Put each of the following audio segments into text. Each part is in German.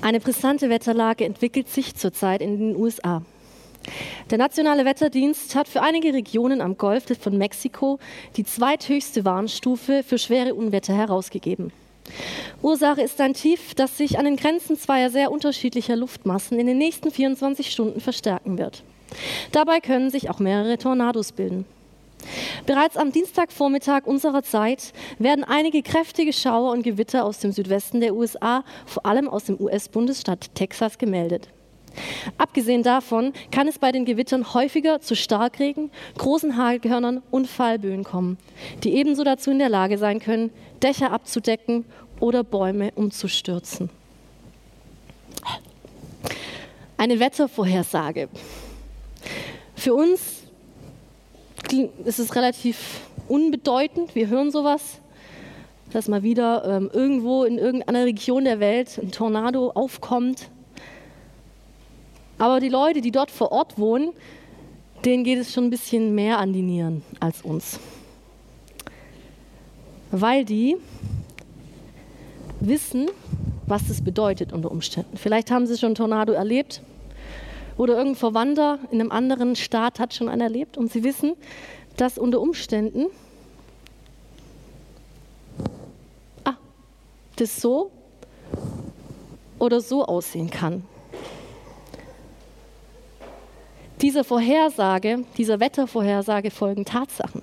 Eine brisante Wetterlage entwickelt sich zurzeit in den USA. Der Nationale Wetterdienst hat für einige Regionen am Golf von Mexiko die zweithöchste Warnstufe für schwere Unwetter herausgegeben. Ursache ist ein Tief, das sich an den Grenzen zweier sehr unterschiedlicher Luftmassen in den nächsten 24 Stunden verstärken wird. Dabei können sich auch mehrere Tornados bilden. Bereits am Dienstagvormittag unserer Zeit werden einige kräftige Schauer und Gewitter aus dem Südwesten der USA, vor allem aus dem US-Bundesstaat Texas, gemeldet. Abgesehen davon kann es bei den Gewittern häufiger zu Starkregen, großen Hagelkörnern und Fallböen kommen, die ebenso dazu in der Lage sein können, Dächer abzudecken oder Bäume umzustürzen. Eine Wettervorhersage. Für uns ist es relativ unbedeutend. Wir hören sowas, dass mal wieder ähm, irgendwo in irgendeiner Region der Welt ein Tornado aufkommt. Aber die Leute, die dort vor Ort wohnen, denen geht es schon ein bisschen mehr an die Nieren als uns. Weil die wissen, was das bedeutet unter Umständen. Vielleicht haben sie schon einen Tornado erlebt oder irgendein Verwandter in einem anderen Staat hat schon einen erlebt und sie wissen, dass unter Umständen ah, das so oder so aussehen kann. Dieser Vorhersage, dieser Wettervorhersage folgen Tatsachen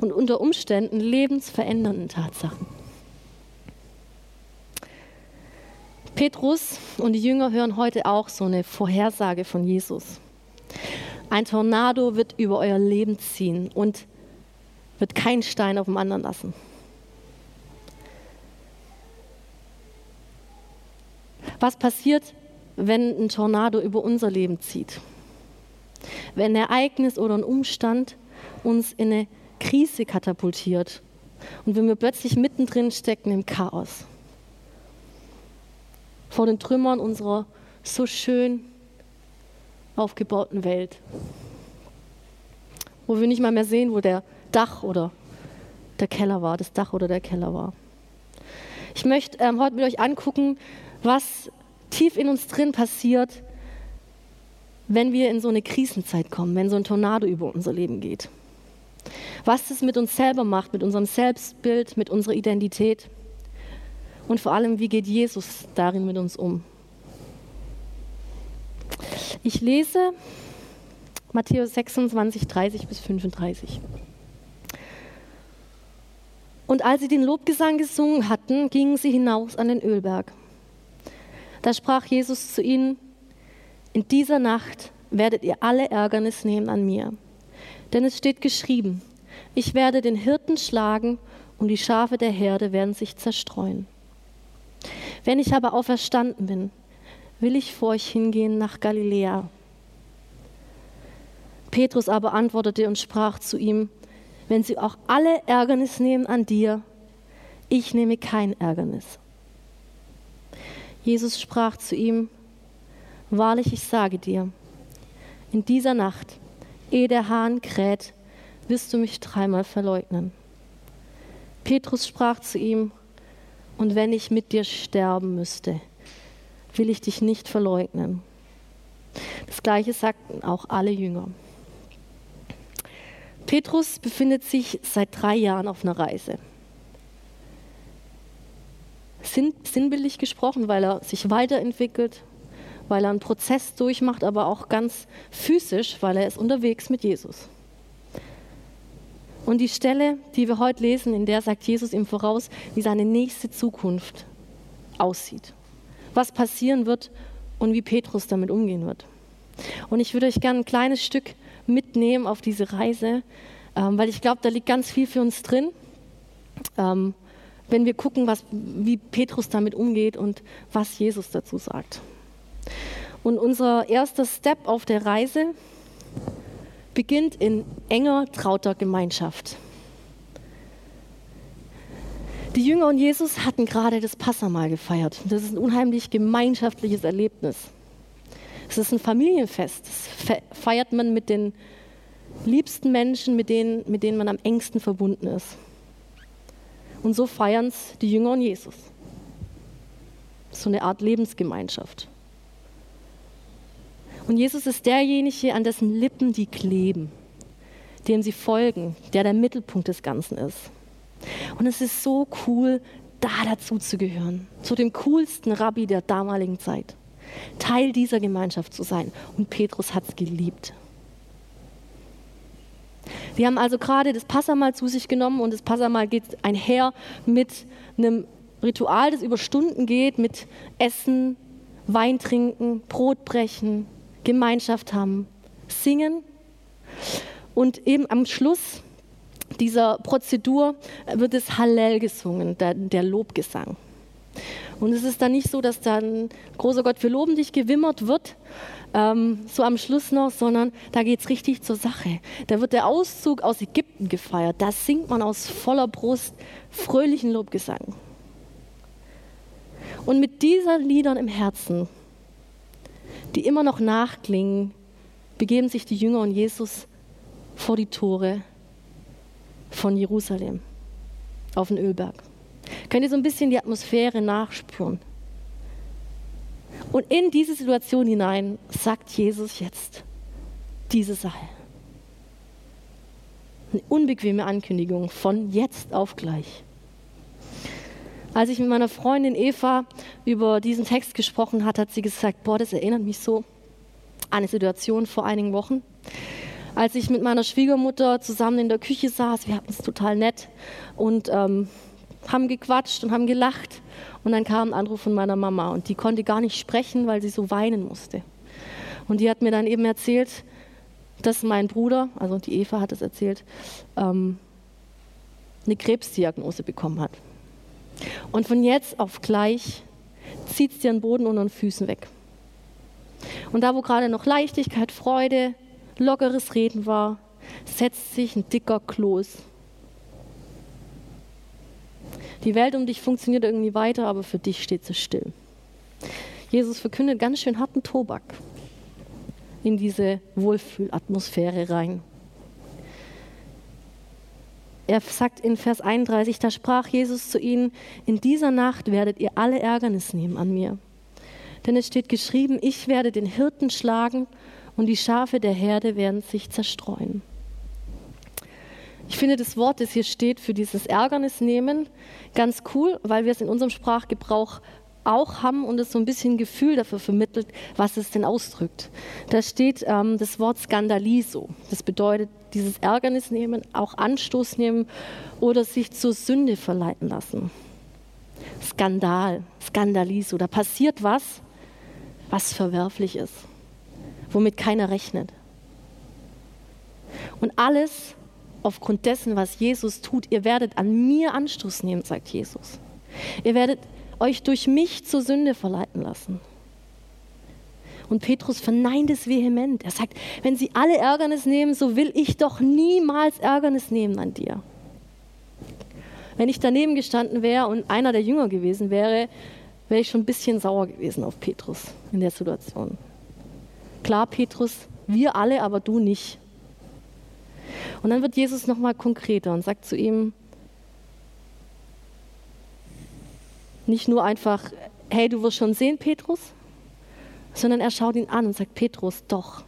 und unter Umständen lebensverändernden Tatsachen. Petrus und die Jünger hören heute auch so eine Vorhersage von Jesus. Ein Tornado wird über euer Leben ziehen und wird keinen Stein auf dem anderen lassen. Was passiert, wenn ein Tornado über unser Leben zieht? Wenn ein Ereignis oder ein Umstand uns in eine Krise katapultiert und wenn wir plötzlich mittendrin stecken im Chaos vor den Trümmern unserer so schön aufgebauten Welt. Wo wir nicht mal mehr sehen, wo der Dach oder der Keller war, das Dach oder der Keller war. Ich möchte ähm, heute mit euch angucken, was tief in uns drin passiert, wenn wir in so eine Krisenzeit kommen, wenn so ein Tornado über unser Leben geht. Was das mit uns selber macht, mit unserem Selbstbild, mit unserer Identität. Und vor allem, wie geht Jesus darin mit uns um? Ich lese Matthäus 26, 30 bis 35. Und als sie den Lobgesang gesungen hatten, gingen sie hinaus an den Ölberg. Da sprach Jesus zu ihnen, in dieser Nacht werdet ihr alle Ärgernis nehmen an mir. Denn es steht geschrieben, ich werde den Hirten schlagen und die Schafe der Herde werden sich zerstreuen. Wenn ich aber auferstanden bin, will ich vor euch hingehen nach Galiläa. Petrus aber antwortete und sprach zu ihm, wenn sie auch alle Ärgernis nehmen an dir, ich nehme kein Ärgernis. Jesus sprach zu ihm, Wahrlich, ich sage dir, in dieser Nacht, ehe der Hahn kräht, wirst du mich dreimal verleugnen. Petrus sprach zu ihm, und wenn ich mit dir sterben müsste, will ich dich nicht verleugnen. Das gleiche sagten auch alle Jünger. Petrus befindet sich seit drei Jahren auf einer Reise. Sinn, sinnbildlich gesprochen, weil er sich weiterentwickelt, weil er einen Prozess durchmacht, aber auch ganz physisch, weil er ist unterwegs mit Jesus. Und die Stelle, die wir heute lesen, in der sagt Jesus ihm voraus, wie seine nächste Zukunft aussieht. Was passieren wird und wie Petrus damit umgehen wird. Und ich würde euch gerne ein kleines Stück mitnehmen auf diese Reise, ähm, weil ich glaube, da liegt ganz viel für uns drin, ähm, wenn wir gucken, was, wie Petrus damit umgeht und was Jesus dazu sagt. Und unser erster Step auf der Reise beginnt in enger, trauter Gemeinschaft. Die Jünger und Jesus hatten gerade das Passamal gefeiert. Das ist ein unheimlich gemeinschaftliches Erlebnis. Es ist ein Familienfest. Das feiert man mit den liebsten Menschen, mit denen, mit denen man am engsten verbunden ist. Und so feiern es die Jünger und Jesus. so eine Art Lebensgemeinschaft. Und Jesus ist derjenige, an dessen Lippen die kleben, dem sie folgen, der der Mittelpunkt des Ganzen ist. Und es ist so cool, da dazu zu gehören, zu dem coolsten Rabbi der damaligen Zeit, Teil dieser Gemeinschaft zu sein. Und Petrus hat es geliebt. Wir haben also gerade das Passamal zu sich genommen und das Passamal geht einher mit einem Ritual, das über Stunden geht, mit Essen, Wein trinken, Brot brechen, Gemeinschaft haben, singen. Und eben am Schluss dieser Prozedur wird das Hallel gesungen, der, der Lobgesang. Und es ist dann nicht so, dass dann, großer Gott, wir loben dich, gewimmert wird, ähm, so am Schluss noch, sondern da geht es richtig zur Sache. Da wird der Auszug aus Ägypten gefeiert. Da singt man aus voller Brust fröhlichen Lobgesang. Und mit diesen Liedern im Herzen, die immer noch nachklingen, begeben sich die Jünger und Jesus vor die Tore von Jerusalem auf den Ölberg. Könnt ihr so ein bisschen die Atmosphäre nachspüren? Und in diese Situation hinein sagt Jesus jetzt diese Sache. Eine unbequeme Ankündigung von jetzt auf gleich. Als ich mit meiner Freundin Eva über diesen Text gesprochen hat, hat sie gesagt, boah, das erinnert mich so an eine Situation vor einigen Wochen, als ich mit meiner Schwiegermutter zusammen in der Küche saß. Wir hatten es total nett und ähm, haben gequatscht und haben gelacht. Und dann kam ein Anruf von meiner Mama und die konnte gar nicht sprechen, weil sie so weinen musste. Und die hat mir dann eben erzählt, dass mein Bruder, also die Eva hat es erzählt, ähm, eine Krebsdiagnose bekommen hat. Und von jetzt auf gleich zieht es dir den Boden unter den Füßen weg. Und da, wo gerade noch Leichtigkeit, Freude, lockeres Reden war, setzt sich ein dicker Kloß. Die Welt um dich funktioniert irgendwie weiter, aber für dich steht sie still. Jesus verkündet ganz schön harten Tobak in diese Wohlfühlatmosphäre rein. Er sagt in Vers 31, da sprach Jesus zu ihnen, in dieser Nacht werdet ihr alle Ärgernis nehmen an mir. Denn es steht geschrieben, ich werde den Hirten schlagen und die Schafe der Herde werden sich zerstreuen. Ich finde das Wort, das hier steht für dieses Ärgernis nehmen, ganz cool, weil wir es in unserem Sprachgebrauch auch haben und es so ein bisschen Gefühl dafür vermittelt, was es denn ausdrückt. Da steht ähm, das Wort Skandaliso. Das bedeutet dieses Ärgernis nehmen, auch Anstoß nehmen oder sich zur Sünde verleiten lassen. Skandal, Skandaliso. Da passiert was, was verwerflich ist womit keiner rechnet. Und alles aufgrund dessen, was Jesus tut, ihr werdet an mir Anstoß nehmen, sagt Jesus. Ihr werdet euch durch mich zur Sünde verleiten lassen. Und Petrus verneint es vehement. Er sagt, wenn sie alle Ärgernis nehmen, so will ich doch niemals Ärgernis nehmen an dir. Wenn ich daneben gestanden wäre und einer der Jünger gewesen wäre, wäre ich schon ein bisschen sauer gewesen auf Petrus in der Situation. Klar, Petrus, wir alle, aber du nicht. Und dann wird Jesus nochmal konkreter und sagt zu ihm, nicht nur einfach, hey, du wirst schon sehen, Petrus, sondern er schaut ihn an und sagt, Petrus, doch.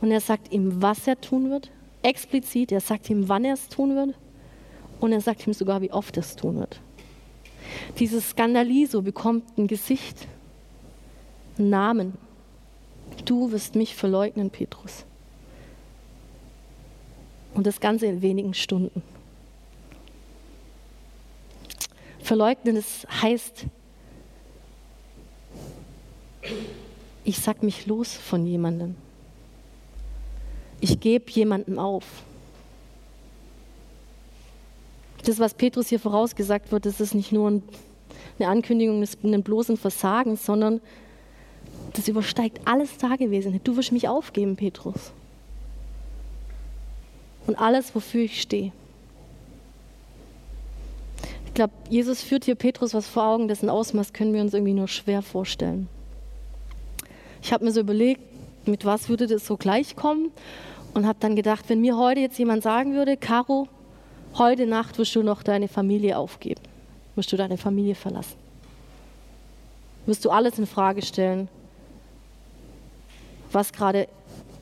Und er sagt ihm, was er tun wird, explizit, er sagt ihm, wann er es tun wird und er sagt ihm sogar, wie oft er es tun wird. Dieses Skandaliso bekommt ein Gesicht, einen Namen. Du wirst mich verleugnen, Petrus. Und das Ganze in wenigen Stunden. Verleugnen, das heißt, ich sag mich los von jemandem. Ich gebe jemandem auf. Das, was Petrus hier vorausgesagt wird, das ist nicht nur eine Ankündigung des bloßen Versagens, sondern das übersteigt alles Dagewesene. Du wirst mich aufgeben, Petrus. Und alles, wofür ich stehe. Ich glaube, Jesus führt hier Petrus was vor Augen, dessen Ausmaß können wir uns irgendwie nur schwer vorstellen. Ich habe mir so überlegt, mit was würde das so gleich kommen und habe dann gedacht, wenn mir heute jetzt jemand sagen würde, Caro, heute Nacht wirst du noch deine Familie aufgeben, wirst du deine Familie verlassen. wirst du alles in Frage stellen, was gerade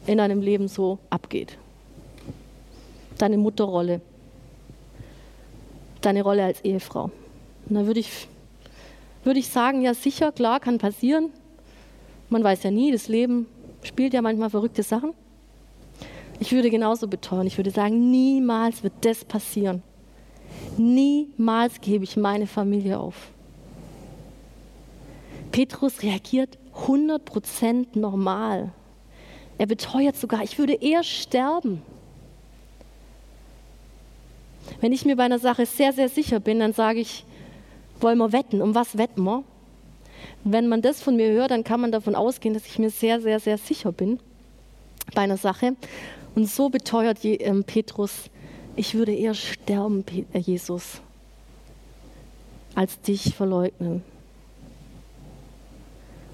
in deinem Leben so abgeht. Deine Mutterrolle, deine Rolle als Ehefrau. Und da würde ich, würde ich sagen, ja sicher, klar, kann passieren. Man weiß ja nie, das Leben spielt ja manchmal verrückte Sachen. Ich würde genauso beteuern, ich würde sagen, niemals wird das passieren. Niemals gebe ich meine Familie auf. Petrus reagiert 100% normal. Er beteuert sogar, ich würde eher sterben. Wenn ich mir bei einer Sache sehr, sehr sicher bin, dann sage ich, wollen wir wetten? Um was wetten wir? Wenn man das von mir hört, dann kann man davon ausgehen, dass ich mir sehr, sehr, sehr sicher bin bei einer Sache. Und so beteuert ähm, Petrus, ich würde eher sterben, äh, Jesus, als dich verleugnen.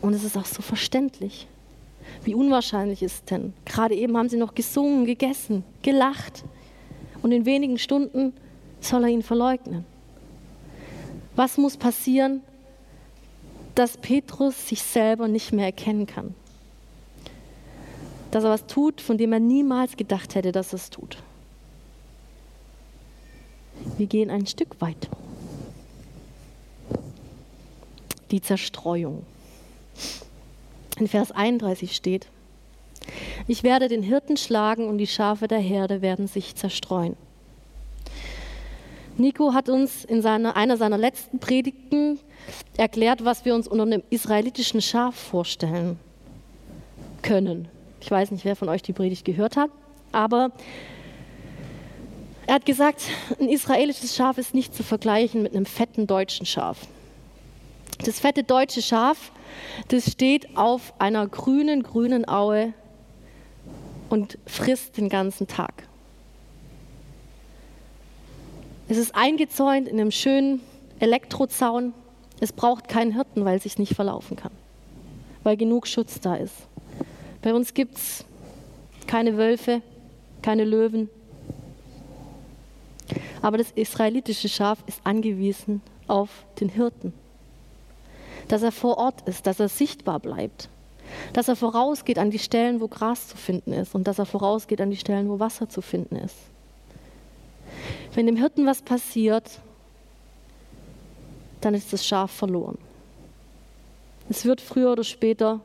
Und es ist auch so verständlich. Wie unwahrscheinlich ist es denn? Gerade eben haben sie noch gesungen, gegessen, gelacht. Und in wenigen Stunden soll er ihn verleugnen. Was muss passieren, dass Petrus sich selber nicht mehr erkennen kann? Dass er was tut, von dem er niemals gedacht hätte, dass er es tut. Wir gehen ein Stück weiter. Die Zerstreuung. In Vers 31 steht, ich werde den Hirten schlagen und die Schafe der Herde werden sich zerstreuen. Nico hat uns in seiner, einer seiner letzten Predigten erklärt, was wir uns unter einem israelitischen Schaf vorstellen können. Ich weiß nicht, wer von euch die Predigt gehört hat, aber er hat gesagt, ein israelisches Schaf ist nicht zu vergleichen mit einem fetten deutschen Schaf. Das fette deutsche Schaf, das steht auf einer grünen, grünen Aue und frisst den ganzen Tag. Es ist eingezäunt in einem schönen Elektrozaun. Es braucht keinen Hirten, weil es sich nicht verlaufen kann, weil genug Schutz da ist. Bei uns gibt es keine Wölfe, keine Löwen. Aber das israelitische Schaf ist angewiesen auf den Hirten dass er vor Ort ist, dass er sichtbar bleibt, dass er vorausgeht an die Stellen, wo Gras zu finden ist und dass er vorausgeht an die Stellen, wo Wasser zu finden ist. Wenn dem Hirten was passiert, dann ist das Schaf verloren. Es wird früher oder später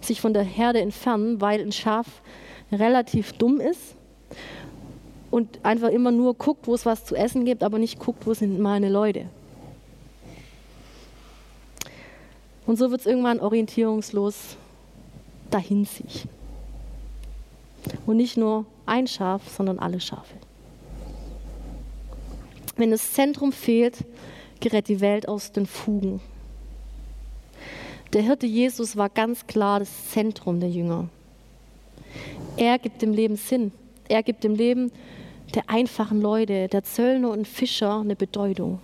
sich von der Herde entfernen, weil ein Schaf relativ dumm ist und einfach immer nur guckt, wo es was zu essen gibt, aber nicht guckt, wo sind meine Leute. Und so wird es irgendwann orientierungslos dahin sich. Und nicht nur ein Schaf, sondern alle Schafe. Wenn das Zentrum fehlt, gerät die Welt aus den Fugen. Der Hirte Jesus war ganz klar das Zentrum der Jünger. Er gibt dem Leben Sinn. Er gibt dem Leben der einfachen Leute, der Zöllner und Fischer eine Bedeutung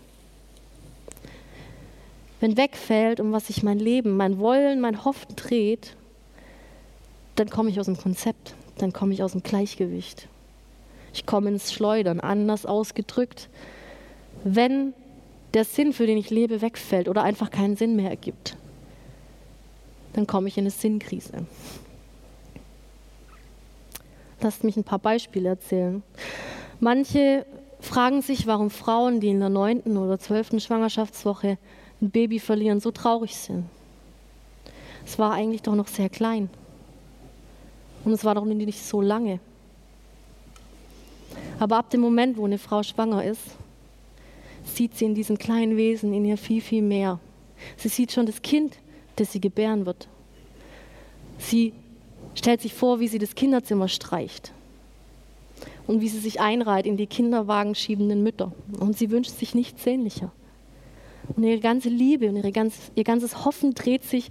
wenn wegfällt, um was sich mein Leben, mein Wollen, mein Hoffen dreht, dann komme ich aus dem Konzept, dann komme ich aus dem Gleichgewicht. Ich komme ins Schleudern, anders ausgedrückt. Wenn der Sinn, für den ich lebe, wegfällt oder einfach keinen Sinn mehr ergibt, dann komme ich in eine Sinnkrise. Lasst mich ein paar Beispiele erzählen. Manche fragen sich, warum Frauen, die in der neunten oder zwölften Schwangerschaftswoche ein Baby verlieren, so traurig sind. Es war eigentlich doch noch sehr klein. Und es war doch nicht so lange. Aber ab dem Moment, wo eine Frau schwanger ist, sieht sie in diesen kleinen Wesen in ihr viel, viel mehr. Sie sieht schon das Kind, das sie gebären wird. Sie stellt sich vor, wie sie das Kinderzimmer streicht und wie sie sich einreiht in die Kinderwagen schiebenden Mütter. Und sie wünscht sich nichts sehnlicher. Und ihre ganze Liebe und ihre ganz, ihr ganzes Hoffen dreht sich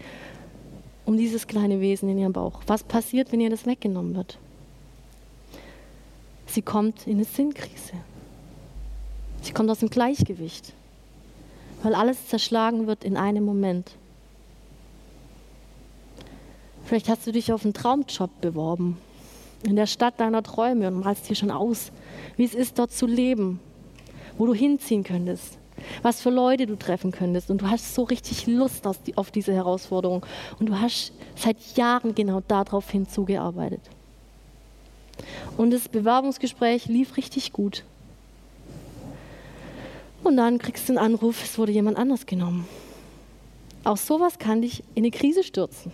um dieses kleine Wesen in ihrem Bauch. Was passiert, wenn ihr das weggenommen wird? Sie kommt in eine Sinnkrise. Sie kommt aus dem Gleichgewicht, weil alles zerschlagen wird in einem Moment. Vielleicht hast du dich auf einen Traumjob beworben, in der Stadt deiner Träume und malst dir schon aus, wie es ist, dort zu leben, wo du hinziehen könntest was für Leute du treffen könntest. Und du hast so richtig Lust auf diese Herausforderung. Und du hast seit Jahren genau darauf hinzugearbeitet. Und das Bewerbungsgespräch lief richtig gut. Und dann kriegst du einen Anruf, es wurde jemand anders genommen. Auch sowas kann dich in eine Krise stürzen.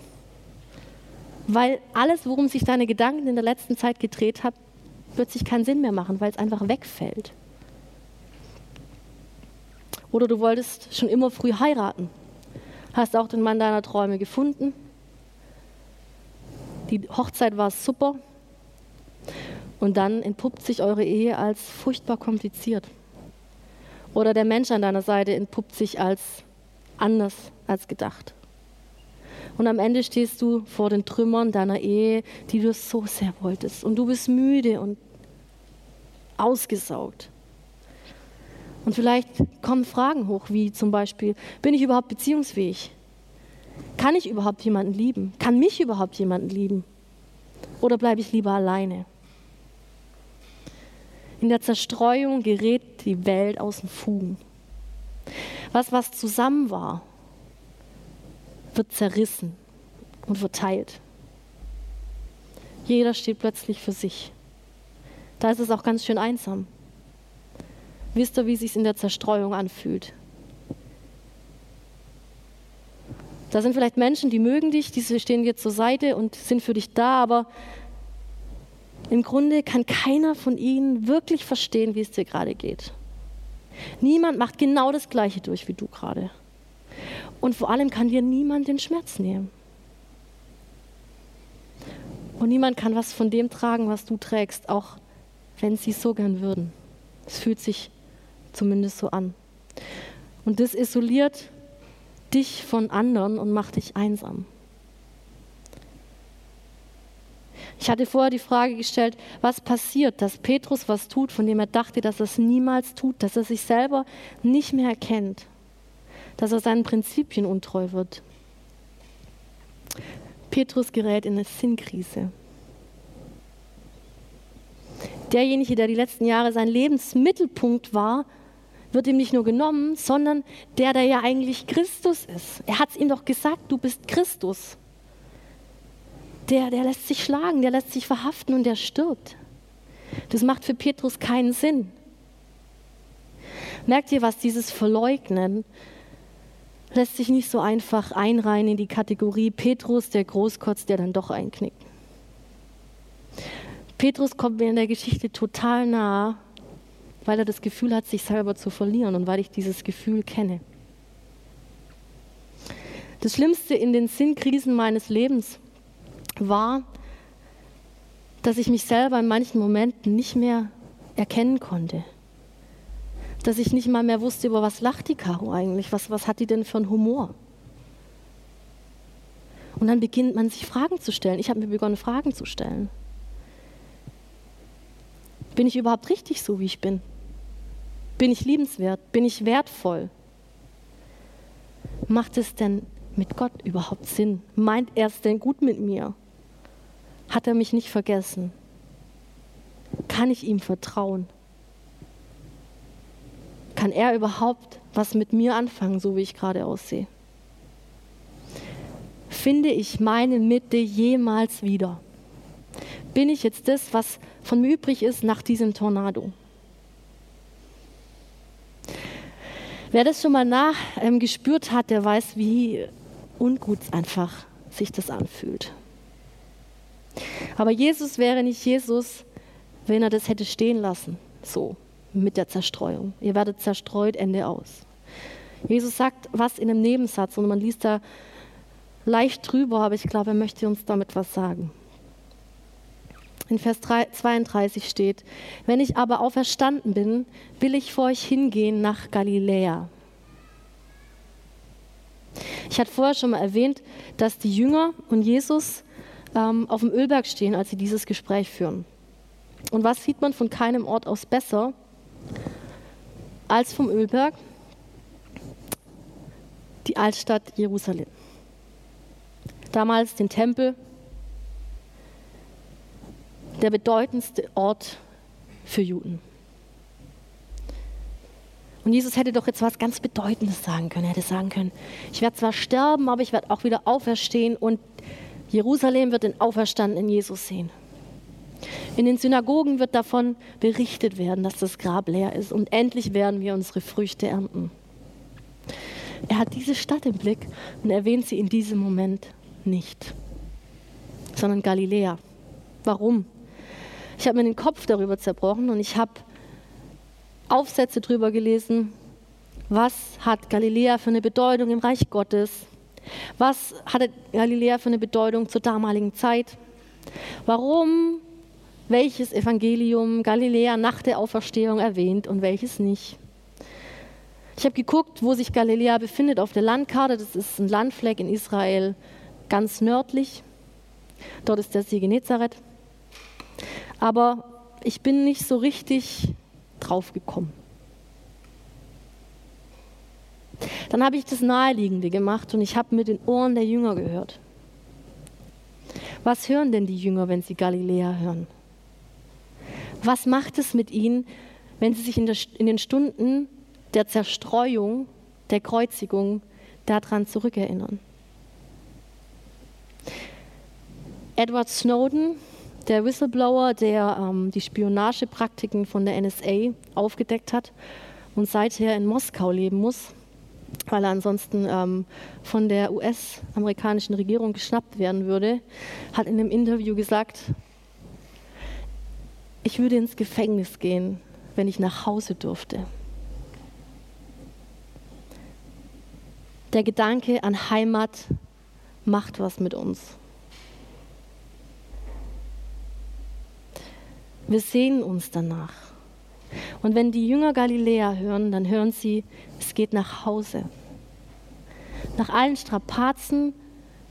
Weil alles, worum sich deine Gedanken in der letzten Zeit gedreht hat, plötzlich keinen Sinn mehr machen, weil es einfach wegfällt. Oder du wolltest schon immer früh heiraten, hast auch den Mann deiner Träume gefunden. Die Hochzeit war super. Und dann entpuppt sich eure Ehe als furchtbar kompliziert. Oder der Mensch an deiner Seite entpuppt sich als anders als gedacht. Und am Ende stehst du vor den Trümmern deiner Ehe, die du so sehr wolltest. Und du bist müde und ausgesaugt. Und vielleicht kommen Fragen hoch, wie zum Beispiel, bin ich überhaupt beziehungsfähig? Kann ich überhaupt jemanden lieben? Kann mich überhaupt jemanden lieben? Oder bleibe ich lieber alleine? In der Zerstreuung gerät die Welt aus den Fugen. Was, was zusammen war, wird zerrissen und verteilt. Jeder steht plötzlich für sich. Da ist es auch ganz schön einsam. Wisst ihr, wie es sich in der Zerstreuung anfühlt? Da sind vielleicht Menschen, die mögen dich, die stehen dir zur Seite und sind für dich da, aber im Grunde kann keiner von ihnen wirklich verstehen, wie es dir gerade geht. Niemand macht genau das Gleiche durch wie du gerade. Und vor allem kann dir niemand den Schmerz nehmen. Und niemand kann was von dem tragen, was du trägst, auch wenn sie es so gern würden. Es fühlt sich zumindest so an. Und das isoliert dich von anderen und macht dich einsam. Ich hatte vorher die Frage gestellt, was passiert, dass Petrus was tut, von dem er dachte, dass er es niemals tut, dass er sich selber nicht mehr erkennt, dass er seinen Prinzipien untreu wird. Petrus gerät in eine Sinnkrise. Derjenige, der die letzten Jahre sein Lebensmittelpunkt war, wird ihm nicht nur genommen, sondern der, der ja eigentlich Christus ist. Er hat es ihm doch gesagt, du bist Christus der, der lässt sich schlagen, der lässt sich verhaften und der stirbt. Das macht für Petrus keinen Sinn. Merkt ihr, was dieses Verleugnen lässt sich nicht so einfach einreihen in die Kategorie Petrus, der Großkotz, der dann doch einknickt. Petrus kommt mir in der Geschichte total nah, weil er das Gefühl hat, sich selber zu verlieren und weil ich dieses Gefühl kenne. Das Schlimmste in den Sinnkrisen meines Lebens war, dass ich mich selber in manchen Momenten nicht mehr erkennen konnte. Dass ich nicht mal mehr wusste, über was lacht die Caro eigentlich, was, was hat die denn für einen Humor. Und dann beginnt man sich Fragen zu stellen. Ich habe mir begonnen, Fragen zu stellen. Bin ich überhaupt richtig so, wie ich bin? Bin ich liebenswert? Bin ich wertvoll? Macht es denn mit Gott überhaupt Sinn? Meint er es denn gut mit mir? Hat er mich nicht vergessen? Kann ich ihm vertrauen? Kann er überhaupt was mit mir anfangen, so wie ich gerade aussehe? Finde ich meine Mitte jemals wieder? Bin ich jetzt das, was von mir übrig ist nach diesem Tornado? Wer das schon mal nachgespürt ähm, hat, der weiß, wie ungut einfach sich das anfühlt. Aber Jesus wäre nicht Jesus, wenn er das hätte stehen lassen, so mit der Zerstreuung. Ihr werdet zerstreut, Ende aus. Jesus sagt was in einem Nebensatz und man liest da leicht drüber, aber ich glaube, er möchte uns damit was sagen. In Vers 32 steht, wenn ich aber auferstanden bin, will ich vor euch hingehen nach Galiläa. Ich hatte vorher schon mal erwähnt, dass die Jünger und Jesus ähm, auf dem Ölberg stehen, als sie dieses Gespräch führen. Und was sieht man von keinem Ort aus besser als vom Ölberg? Die Altstadt Jerusalem. Damals den Tempel, der bedeutendste Ort für Juden. Und Jesus hätte doch jetzt was ganz Bedeutendes sagen können. Er hätte sagen können, ich werde zwar sterben, aber ich werde auch wieder auferstehen und Jerusalem wird den auferstandenen Jesus sehen. In den Synagogen wird davon berichtet werden, dass das Grab leer ist und endlich werden wir unsere Früchte ernten. Er hat diese Stadt im Blick und erwähnt sie in diesem Moment nicht, sondern Galiläa. Warum? Ich habe mir den Kopf darüber zerbrochen und ich habe Aufsätze darüber gelesen, was hat Galiläa für eine Bedeutung im Reich Gottes? Was hatte Galiläa für eine Bedeutung zur damaligen Zeit? Warum welches Evangelium Galiläa nach der Auferstehung erwähnt und welches nicht? Ich habe geguckt, wo sich Galiläa befindet auf der Landkarte. Das ist ein Landfleck in Israel ganz nördlich. Dort ist der See Genezareth. Aber ich bin nicht so richtig drauf gekommen. Dann habe ich das Naheliegende gemacht und ich habe mit den Ohren der Jünger gehört. Was hören denn die Jünger, wenn sie Galiläa hören? Was macht es mit ihnen, wenn sie sich in, der, in den Stunden der Zerstreuung, der Kreuzigung daran zurückerinnern. Edward Snowden, der Whistleblower, der ähm, die Spionagepraktiken von der NSA aufgedeckt hat und seither in Moskau leben muss, weil er ansonsten ähm, von der US-amerikanischen Regierung geschnappt werden würde, hat in einem Interview gesagt, ich würde ins Gefängnis gehen, wenn ich nach Hause durfte. Der Gedanke an Heimat macht was mit uns. Wir sehen uns danach. Und wenn die Jünger Galiläa hören, dann hören sie, es geht nach Hause. Nach allen Strapazen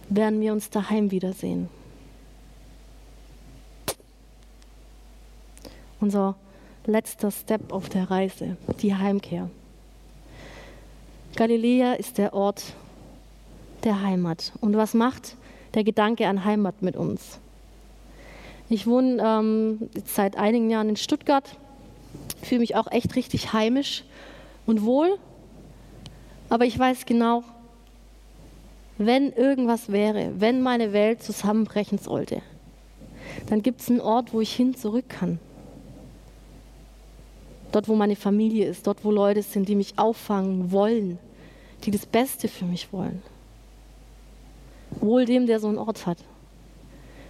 werden wir uns daheim wiedersehen. Unser letzter Step auf der Reise, die Heimkehr. Galiläa ist der Ort der Heimat. Und was macht der Gedanke an Heimat mit uns? Ich wohne ähm, seit einigen Jahren in Stuttgart, fühle mich auch echt richtig heimisch und wohl, aber ich weiß genau, wenn irgendwas wäre, wenn meine Welt zusammenbrechen sollte, dann gibt es einen Ort, wo ich hin zurück kann. Dort, wo meine Familie ist, dort, wo Leute sind, die mich auffangen wollen, die das Beste für mich wollen. Wohl dem, der so einen Ort hat.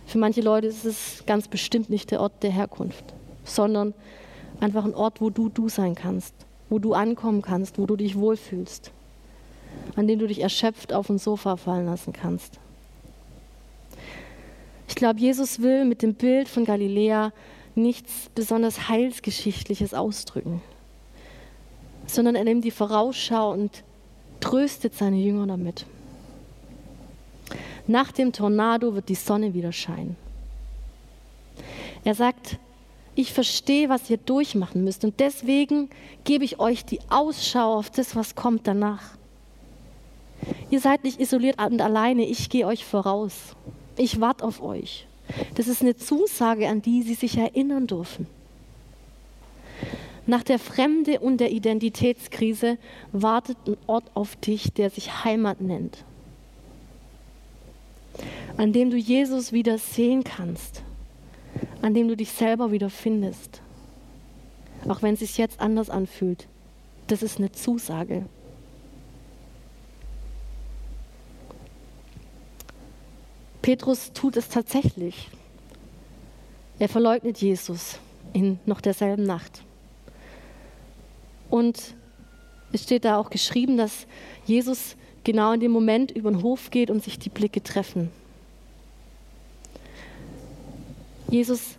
Für manche Leute ist es ganz bestimmt nicht der Ort der Herkunft, sondern einfach ein Ort, wo du du sein kannst, wo du ankommen kannst, wo du dich wohlfühlst, an dem du dich erschöpft auf ein Sofa fallen lassen kannst. Ich glaube, Jesus will mit dem Bild von Galiläa nichts besonders Heilsgeschichtliches ausdrücken, sondern er nimmt die Vorausschau und tröstet seine Jünger damit. Nach dem Tornado wird die Sonne wieder scheinen. Er sagt, ich verstehe, was ihr durchmachen müsst und deswegen gebe ich euch die Ausschau auf das, was kommt danach. Ihr seid nicht isoliert und alleine, ich gehe euch voraus. Ich warte auf euch. Das ist eine Zusage, an die sie sich erinnern dürfen. Nach der Fremde und der Identitätskrise wartet ein Ort auf dich, der sich Heimat nennt, an dem du Jesus wieder sehen kannst, an dem du dich selber wieder findest, auch wenn es sich jetzt anders anfühlt. Das ist eine Zusage. Petrus tut es tatsächlich. Er verleugnet Jesus in noch derselben Nacht. Und es steht da auch geschrieben, dass Jesus genau in dem Moment über den Hof geht und sich die Blicke treffen. Jesus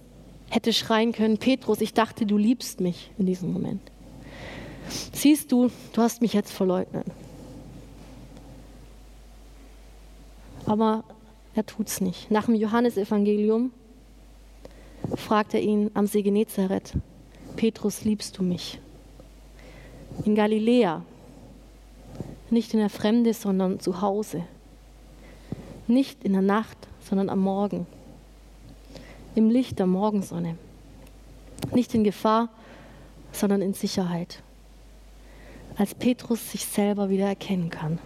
hätte schreien können, Petrus, ich dachte, du liebst mich in diesem Moment. Siehst du, du hast mich jetzt verleugnet. Aber er tut es nicht. Nach dem Johannesevangelium fragt er ihn am See Genezareth, Petrus, liebst du mich? in Galiläa, nicht in der Fremde, sondern zu Hause, nicht in der Nacht, sondern am Morgen, im Licht der Morgensonne, nicht in Gefahr, sondern in Sicherheit. als Petrus sich selber wieder erkennen kann.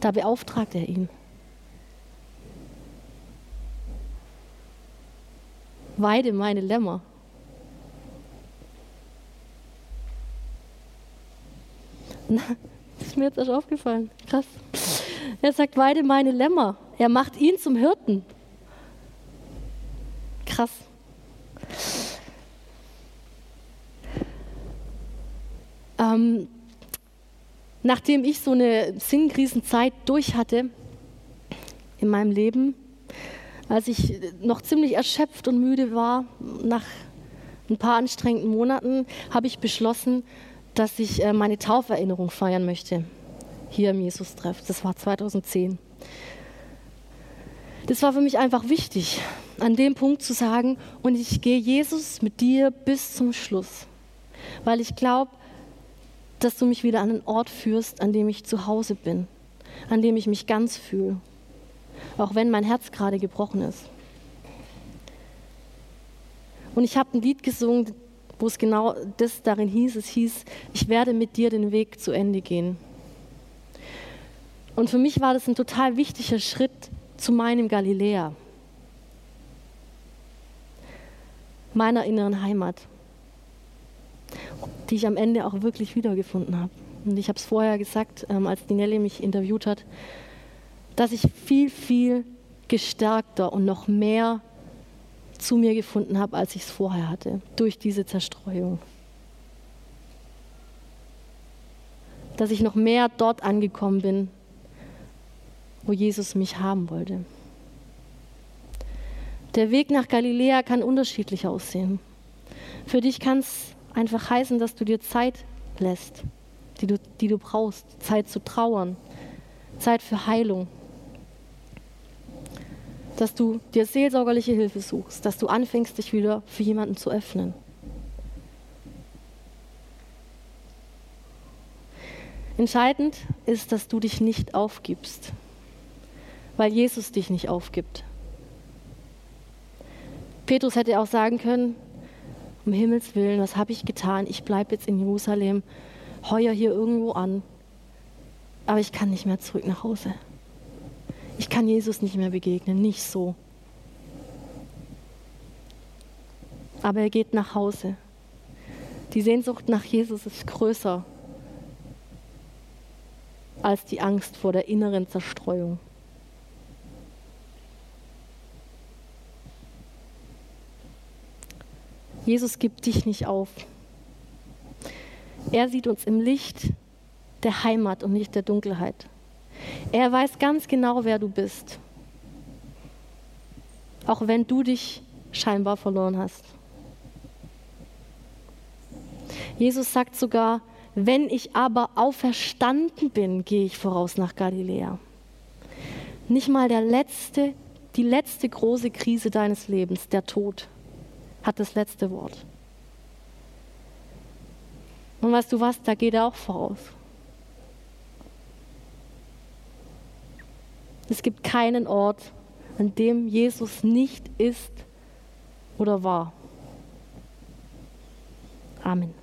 Da beauftragt er ihn. Weide meine Lämmer. Na, ist mir jetzt erst aufgefallen. Krass. Er sagt, weide meine Lämmer. Er macht ihn zum Hirten. Krass. Ähm, nachdem ich so eine Sinnkrisenzeit durch hatte in meinem Leben, als ich noch ziemlich erschöpft und müde war, nach ein paar anstrengenden Monaten, habe ich beschlossen, dass ich äh, meine Tauferinnerung feiern möchte. Hier im Jesus-Treff. Das war 2010. Das war für mich einfach wichtig, an dem Punkt zu sagen, und ich gehe Jesus mit dir bis zum Schluss. Weil ich glaube, dass du mich wieder an einen Ort führst, an dem ich zu Hause bin, an dem ich mich ganz fühle, auch wenn mein Herz gerade gebrochen ist. Und ich habe ein Lied gesungen, wo es genau das darin hieß. Es hieß, ich werde mit dir den Weg zu Ende gehen. Und für mich war das ein total wichtiger Schritt zu meinem Galiläa, meiner inneren Heimat die ich am Ende auch wirklich wiedergefunden habe. Und ich habe es vorher gesagt, ähm, als die Nelly mich interviewt hat, dass ich viel, viel gestärkter und noch mehr zu mir gefunden habe, als ich es vorher hatte, durch diese Zerstreuung. Dass ich noch mehr dort angekommen bin, wo Jesus mich haben wollte. Der Weg nach Galiläa kann unterschiedlich aussehen. Für dich kann es einfach heißen, dass du dir Zeit lässt, die du, die du brauchst. Zeit zu trauern, Zeit für Heilung. Dass du dir seelsorgerliche Hilfe suchst, dass du anfängst, dich wieder für jemanden zu öffnen. Entscheidend ist, dass du dich nicht aufgibst, weil Jesus dich nicht aufgibt. Petrus hätte auch sagen können, um Himmels Willen, was habe ich getan? Ich bleibe jetzt in Jerusalem, heuer hier irgendwo an, aber ich kann nicht mehr zurück nach Hause. Ich kann Jesus nicht mehr begegnen, nicht so. Aber er geht nach Hause. Die Sehnsucht nach Jesus ist größer als die Angst vor der inneren Zerstreuung. Jesus gibt dich nicht auf. Er sieht uns im Licht der Heimat und nicht der Dunkelheit. Er weiß ganz genau, wer du bist. Auch wenn du dich scheinbar verloren hast. Jesus sagt sogar, wenn ich aber auferstanden bin, gehe ich voraus nach Galiläa. Nicht mal der letzte, die letzte große Krise deines Lebens, der Tod, hat das letzte Wort. Und weißt du was, da geht er auch voraus. Es gibt keinen Ort, an dem Jesus nicht ist oder war. Amen.